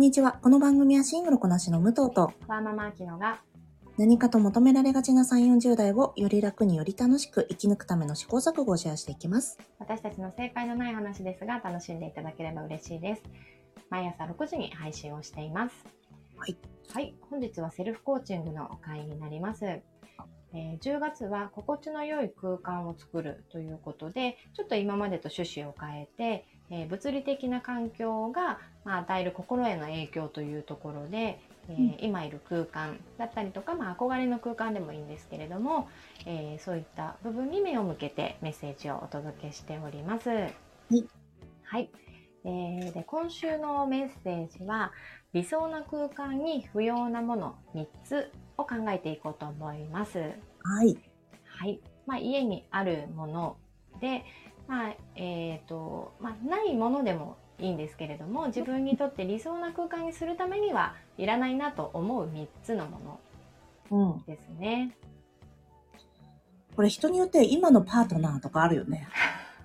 んにちは。この番組はシングルこなしの武藤と、ワーママアキノが何かと求められがちな3、40代をより楽により楽しく生き抜くための試行錯誤をシェアしていきます。私たちの正解のない話ですが楽しんでいただければ嬉しいです。毎朝6時に配信をしています。はい。はい。本日はセルフコーチングの会になります。えー10月は心地の良い空間を作るということで、ちょっと今までと趣旨を変えて、えー物理的な環境が、まあ、与える心への影響というところで、えーうん今いる空間だったりとか、まあ、憧れの空間でもいいんですけれども、えーそういった部分に目を向けてメッセージをお届けしております。はいはい。えーで今週のメッセージは理想な空間に不要なもの3つを考えていこうと思います。はい。はい。まあ、家にあるもので、まあ、えっ、と、まあ、ないものでもいいんですけれども、自分にとって理想な空間にするためにはいらないなと思う3つのものうん。ですね。これ人によって今のパートナーとかあるよね。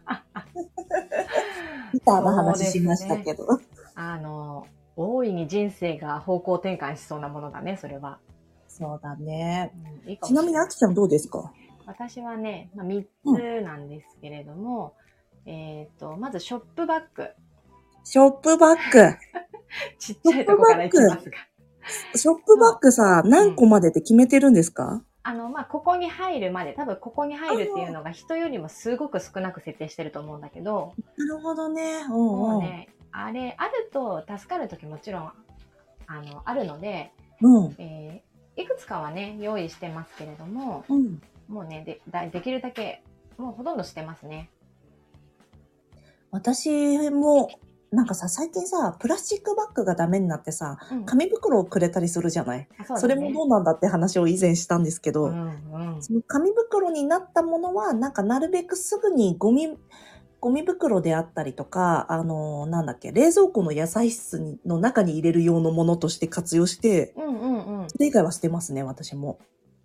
ギターの話しましたけど。あの、大いに人生が方向転換しそうなものだね、それは。そうだね。うんいいちなみにあきちゃんどうですか？私はね、まあ、3つなんですけれども、えっ、と、まずショップバッグ。ショップバッグ。ちっちゃいとこからいきますが。ショップバッグさ、何個までって決めてるんですか？あの、まあ、ここに入るまで、多分ここに入るっていうのが人よりもすごく少なく設定してると思うんだけど、なるほどね。うんうん。もうね、あれ、あると助かる時もちろん、あの、あるので、うん。えーいくつかはね、用意してますけれども、うん。もうね、でだできるだけ、もうほとんどしてますね。私も、なんかさ、最近さ、プラスチックバッグがダメになってさ、うん紙袋をくれたりするじゃない？あそねそれもどうなんだって話を以前したんですけど、うんうんその紙袋になったものは、なんかなるべくすぐにゴミ、ゴミ袋であったりとか、あのーなんだっけ、冷蔵庫の野菜室にの中に入れる用のものとして活用して。それ以外は捨てますね、私も。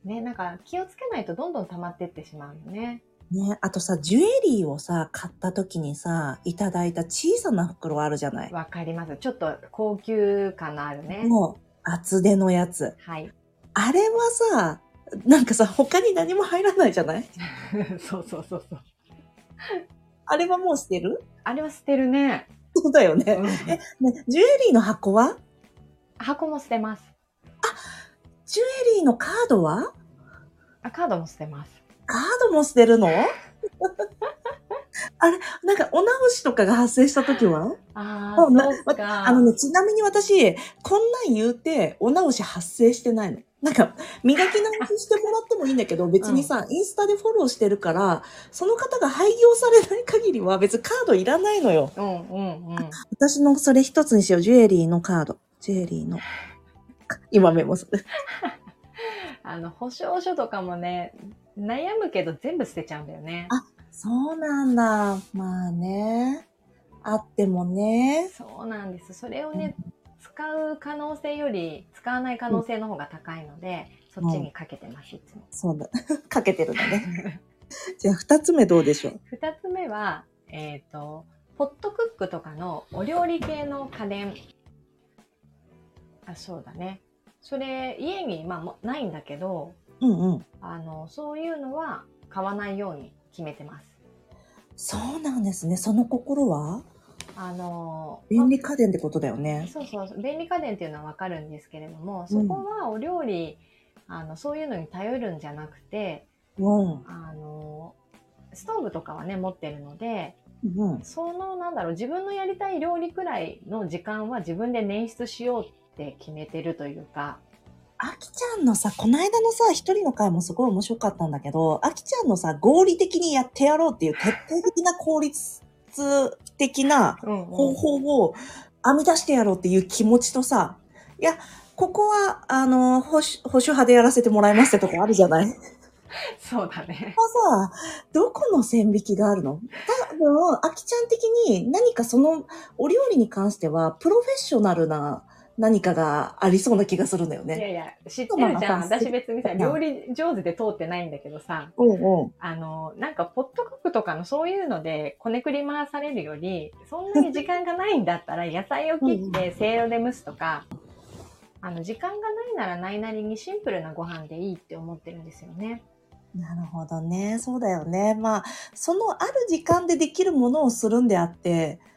ね、なんか気をつけないとどんどん溜まってってしまうよね。ね、あとさ、ジュエリーをさ、買った時にさ、いただいた小さな袋あるじゃない。わかります。ちょっと高級感のあるね。もう、厚手のやつ。はい。あれはさ、なんかさ、他に何も入らないじゃない？そうそうそうそう。あれはもう捨てる？あれは捨てるね。そうだよね。うんね、ジュエリーの箱は？箱も捨てます。ジュエリーのカードは？あ、カードも捨てます。カードも捨てるの？あれ、なんかお直しとかが発生した時は？ああなそうか。あのね、ちなみに私、こんなん言うて、お直し発生してないの。なんか、磨き直ししてもらってもいいんだけど、別にさ、インスタでフォローしてるから、その方が廃業されない限りは別にカードいらないのよ。うんうんうん。私のそれ一つにしよう。ジュエリーのカード。ジュエリーの。今メモする。あの、保証書とかもね、悩むけど全部捨てちゃうんだよね。あそうなんだ。まあね。あってもね。そうなんです。それをね、使う可能性より使わない可能性の方が高いので、そっちにかけてます、いつも。そうだ。かけてるんだね。じゃあ二つ目どうでしょう？二つ目は、えっ、と、ホットクックとかのお料理系の家電。あ、そうだね。それ、家に、まあも、ないんだけど、うんうん。あの、そういうのは買わないように決めてます。そうなんですね。その心は？あの、便利家電ってことだよね。そうそう、便利家電っていうのはわかるんですけれども、そこはお料理、あの、そういうのに頼るんじゃなくて、うん。あの、ストーブとかはね、持ってるので、うん。その、なんだろう、自分のやりたい料理くらいの時間は自分で捻出しようって決めてるというか、あきちゃんのさ、この間のさ、一人の回もすごい面白かったんだけど、あきちゃんのさ、合理的にやってやろうっていう徹底的な効率的なうん。方法を編み出してやろうっていう気持ちとさ、いや、ここは、あの、保守保守派でやらせてもらいますってとこあるじゃない？そうだね。ここはさ、どこの線引きがあるの？多分、あきちゃん的に何かそのお料理に関しては、プロフェッショナルな何かがありそうな気がするんだよね。いやいや、知ってるじゃん。私別にさ、うん料理上手で通ってないんだけどさ、うんうん。あの、なんか、ポットクックとかのそういうので、こねくり回されるより、そんなに時間がないんだったら、野菜を切って、せいろで蒸すとか、あの、時間がないならないなりにシンプルなご飯でいいって思ってるんですよね。なるほどね。そうだよね。まあ、そのある時間でできるものをするんであって、うん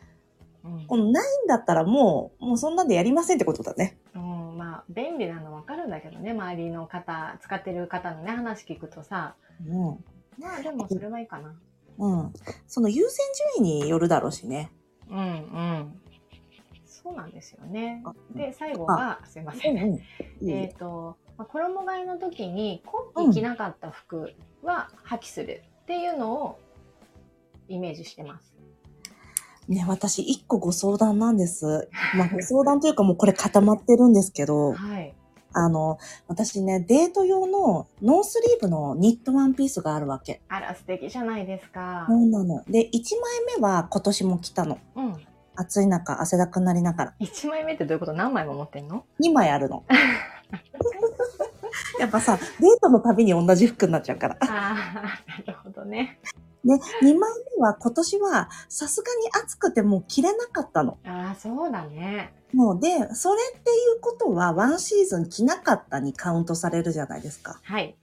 このないんだったらもう、もうそんなんでやりませんってことだね。うん、まあ、便利なの分かるんだけどね、周りの方、使ってる方のね、話聞くとさ、うん。まあでもそれはいいかな。うん。その優先順位によるだろうしね。うんうん。そうなんですよね。あで、最後が、すいません。うんうん。えっ、ねと、まあ、衣替えの時に今季着なかった服は破棄するっていうのをイメージしてます。ね、私一個ご相談なんです。まあ、ご相談というかもうこれ固まってるんですけど、はい。あの、私ね、デート用のノースリーブのニットワンピースがあるわけ。あら、素敵じゃないですか。そうなの。で、1枚目は今年も着たの。うん。暑い中、汗だくなりながら。1枚目ってどういうこと？何枚も持ってんの？2枚あるの。やっぱさ、デートのたびに同じ服になっちゃうから。ああ、なるほどね。で、2枚目は今年はさすがに暑くてもう着れなかったの。ああ、そうだね。もうで、それっていうことはワンシーズン着なかったにカウントされるじゃないですか。はい。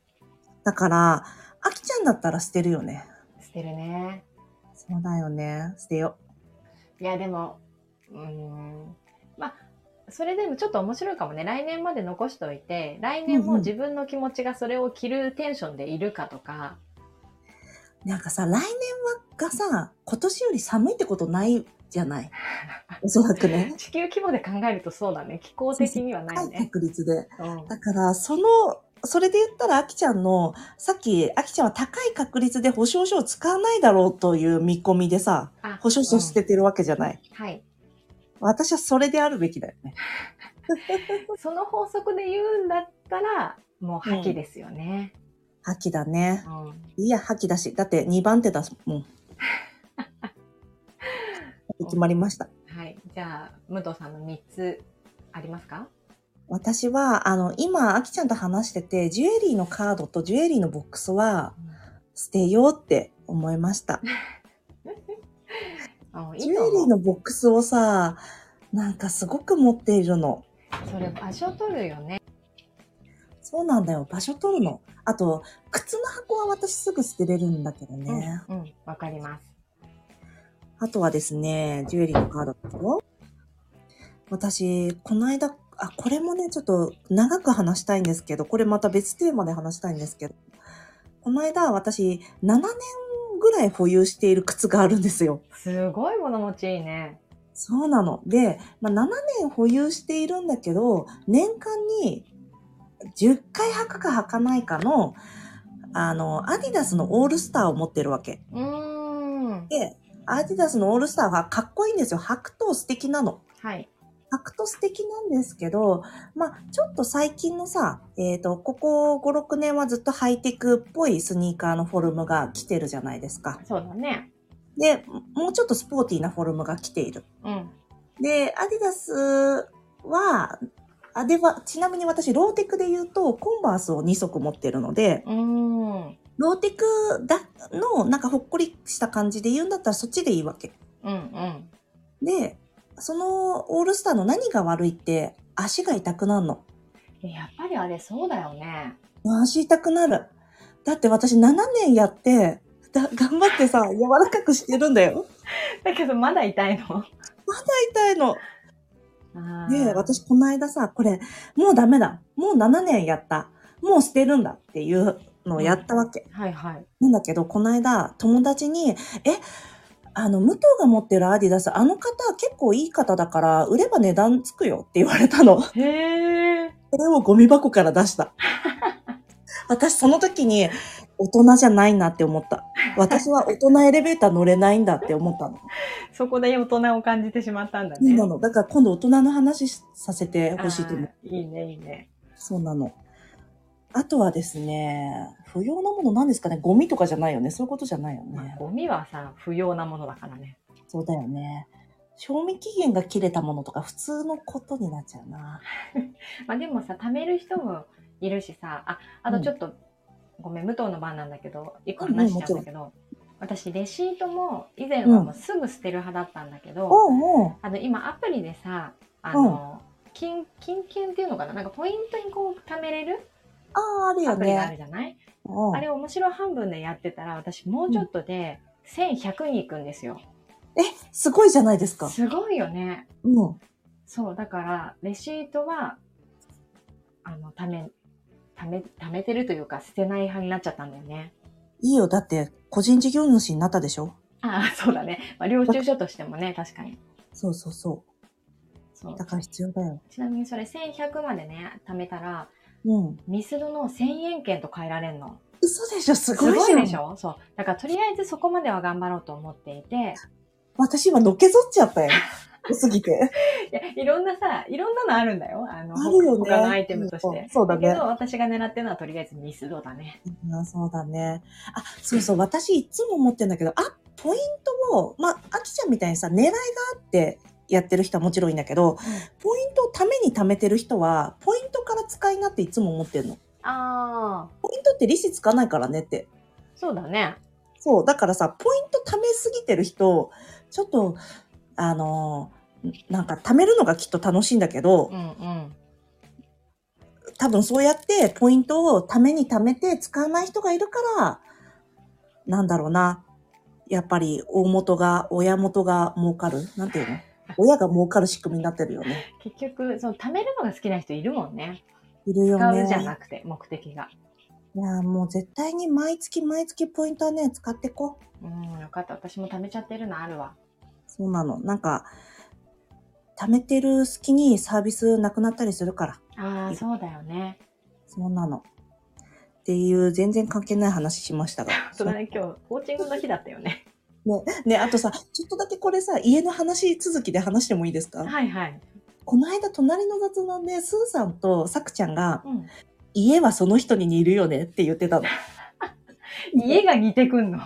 だから、あきちゃんだったら捨てるよね。捨てるね。そうだよね。捨てよいや、でも、うーん。まあ、それでもちょっと面白いかもね。来年まで残しておいて、来年も自分の気持ちがそれを着るテンションでいるかとか、う。なんかさ、来年はがさ、今年より寒いってことないじゃない？おそらくね。地球規模で考えるとそうだね。気候的にはないね。確率で。うん。だから、その、それで言ったら、あきちゃんの、さっき、あきちゃんは高い確率で保証書を使わないだろうという見込みでさ、あ保証書捨ててるわけじゃない。うんはい。私はそれであるべきだよね。その法則で言うんだったら、もう破棄ですよね。破棄だね。うん。いや、破棄だし。だって2番手だもん。決まりました。はい。じゃあ、武藤さんの3つありますか？私は、あの、今、あきちゃんと話してて、ジュエリーのカードとジュエリーのボックスは捨てようって思いました。ジュエ。リーのボックスをさ、なんかすごく持っているの。それ場所取るよね。そうなんだよ。場所取るの。あと、靴の箱は私すぐ捨てれるんだけどね。うん。うん。わかります。あとはですね、ジュエリーのカードと、私、この間、あ、これもね、ちょっと長く話したいんですけど、これまた別テーマで話したいんですけど、この間、私、7年ぐらい保有している靴があるんですよ。すごい物持ちいいね。そうなの。で、まあ、7年保有しているんだけど、年間に10回履くか履かないかの、あの、アディダスのオールスターを持ってるわけ。うーん。で、アディダスのオールスターはかっこいいんですよ。履くと素敵なの。はい。履くと素敵なんですけど、まあ、ちょっと最近のさ、えっ、と、ここ5、6年はずっとハイテクっぽいスニーカーのフォルムが来てるじゃないですか。そうだね。で、もうちょっとスポーティーなフォルムが来ている。うん。で、アディダスは、あ、では、ちなみに私、ローテクで言うと、コンバースを2足持ってるので、うーん。ローテクだの、なんかほっこりした感じで言うんだったらそっちでいいわけ。うんうん。で、そのオールスターの何が悪いって、足が痛くなるの。えやっぱりあれそうだよね。足痛くなる。だって私7年やって、だ頑張ってさ、柔らかくしてるんだよ。だけどまだ痛いの？まだ痛いの。で、私この間さ、これ、もうダメだ。もう7年やった。もう捨てるんだっていうのをやったわけ。はいはい。なんだけど、この間、友達に、え、あの、武藤が持ってるアディダス、あの方結構いい方だから、売れば値段つくよって言われたの。そへえ。れをゴミ箱から出した。私、その時に、大人じゃないなって思った。私は大人エレベーター乗れないんだって思ったの。そこで大人を感じてしまったんだね。そうなの。だから今度大人の話させてほしいと思いいねいいね。そうなの。あとはですね、不要なもの何ですかねゴミとかじゃないよね。そういうことじゃないよまあね。ゴミはさ、不要なものだからね。そうだよね。賞味期限が切れたものとか普通のことになっちゃうな。まあでもさ、貯める人もいるしさ、あ、あとちょっと、ごめん、武藤の番なんだけど、一個話しちゃうんだけど、私、レシートも以前はもうすぐ捨てる派だったんだけど、おうもあの、今アプリでさ、あの、金、金券っていうのかな？なんかポイントにこう貯めれるう。ああ、あるよアプリがあるね。じゃない、うんあれ面白半分でやってたら、私もうちょっとで1100に行くんですよ。え、すごいじゃないですか。すごいよね。うん。そう、だから、レシートは、あの、ため、ため、貯めてるというか、捨てない派になっちゃったんだよね。いいよ。だって、個人事業主になったでしょ？ああ、そうだね。まあ、領収書としてもね、確かに。そうそうそそうう。だから必要だよ。ちなみにそれ1100までね、貯めたら、うん。ミスドの1000円券と変えられんの。嘘でしょ？すすごいじゃん。ごいでしょ？そう。だからとりあえずそこまでは頑張ろうと思っていて、私今のけぞっちゃったよ。多すぎて。いや、いろんなさ、いろんなのあるんだよ。あの、あるよね他のアイテムとして。そうだねけど、私が狙ってるのはとりあえずミスドだね。あそうだね。あ、そうそう。私いつも思ってんだけど、あ、ポイントを、まあ、あきちゃんみたいにさ、狙いがあってやってる人はもちろんいいんだけど、ポイントをために貯めてる人は、ポイントから使いなっていつも思ってんの。ああ、ポイントって利子つかないからねって。そうだね。そう。だからさ、ポイント貯めすぎてる人、ちょっと、あのーなんか貯めるのがきっと楽しいんだけどう、んうん。多分そうやってポイントをために貯めて使わない人がいるから、なんだろうな。やっぱり大元が、親元が儲かるなんていうの？親が儲かる仕組みになってるよね。結局、その貯めるのが好きな人いるもんね。いるよね。使うじゃなくて、目的が。いや、もう絶対に毎月毎月ポイントはね、使ってこう。うん、よかった。私も貯めちゃってるのあるわ。そうなの。なんか、貯めてる隙にサービスなくなったりするから。ああ、そうだよね。そうなの。っていう全然関係ない話しましたが。それね、今日、コーチングの日だったよね。ね、あとさ、ちょっとだけこれさ、家の話続きで話してもいいですか？はいはい。この間、隣の雑談で、スーさんとさくちゃんが、うん。家はその人に似るよねって言ってたの。家が似てくんの？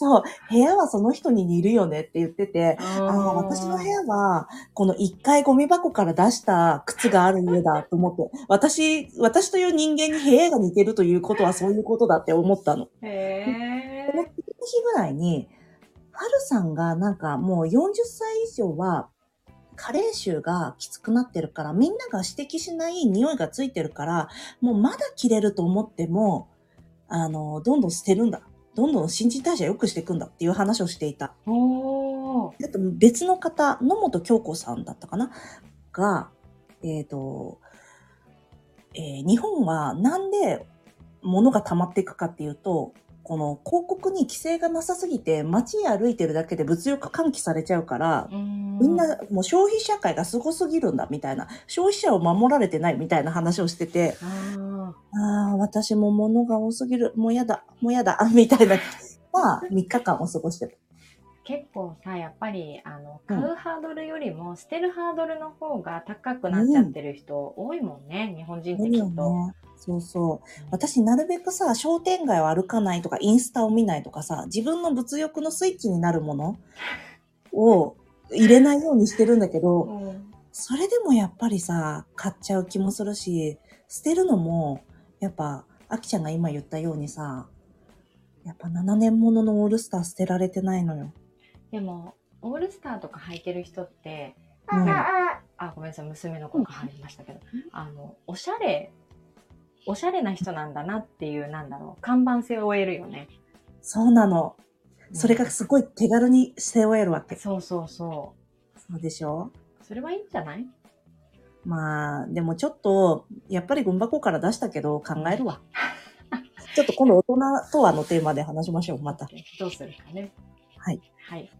そう、部屋はその人に似るよねって言ってて、あああ、私の部屋は、この一回ゴミ箱から出した靴がある家だと思って、私、私という人間に部屋が似てるということはそういうことだって思ったの。へこのえ。日ぐらいに、はるさんがなんかもう40歳以上は、加齢臭がきつくなってるから、みんなが指摘しない匂いがついてるから、もうまだ着れると思っても、あの、どんどん捨てるんだ。どんどん新陳代謝良くしていくんだっていう話をしていた。あと別の方、野本京子さんだったかな？が、えっ、と、えー日本はなんで物が溜まっていくかっていうと、この広告に規制がなさすぎて街歩いてるだけで物欲喚起されちゃうから、みみん、なもう消費社会がすごすぎるんだみたいな、消費者を守られてないみたいな話をしてて、あああ、私も物が多すぎる、もうやだ、もうやだ、みたいな、まあ 3日間を過ごしてた。ー結構さ、やっぱり、あの、うん買うハードルよりも、捨てるハードルの方が高くなっちゃってる人多いもんね、日本人ってきっと。ね。そうそう。私、なるべくさ、商店街を歩かないとか、インスタを見ないとかさ、自分の物欲のスイッチになるものを入れないようにしてるんだけど、うんそれでもやっぱりさ、買っちゃう気もするし、捨てるのも、やっぱ、あきちゃんが今言ったようにさ、やっぱ7年もののオールスター捨てられてないのよ。でも、オールスターとか履いてる人って、うんあ、ごめんなさい、娘の声が入りましたけど、あの、おしゃれ、おしゃれな人なんだなっていう、なんだろう、看板性を得るよね。そうなの。それがすごい手軽に背負えるわけ。そうそうそそうでしょ？う。それはいいんじゃない？まあ、でもちょっと、やっぱりゴミ箱から出したけど考えるわ。ちょっと今度大人とはのテーマで話しましょう、また。どうするかね。はい。はい。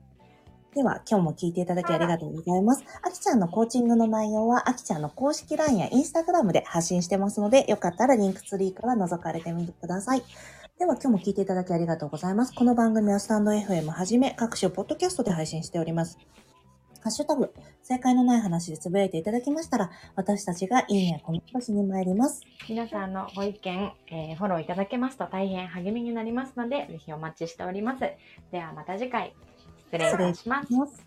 では、今日も聞いていただきありがとうございます。あきちゃんのコーチングの内容は、あきちゃんの公式 LINE や Instagram で発信してますので、よかったらリンクツリーから覗かれてみてください。では今日も聞いていただきありがとうございます。この番組はスタンド FM はじめ各種ポッドキャストで配信しております。ハッシュタグ、正解のない話でつぶやいていただきましたら、私たちがいいねやコメントしに参ります。皆さんのご意見、えー、フォローいただけますと大変励みになりますので、ぜひお待ちしております。ではまた次回、失礼いたします。